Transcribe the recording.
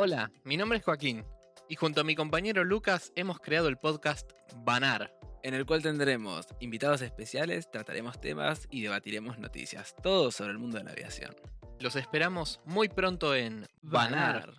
Hola, mi nombre es Joaquín y junto a mi compañero Lucas hemos creado el podcast Banar. En el cual tendremos invitados especiales, trataremos temas y debatiremos noticias, todo sobre el mundo de la aviación. Los esperamos muy pronto en Banar.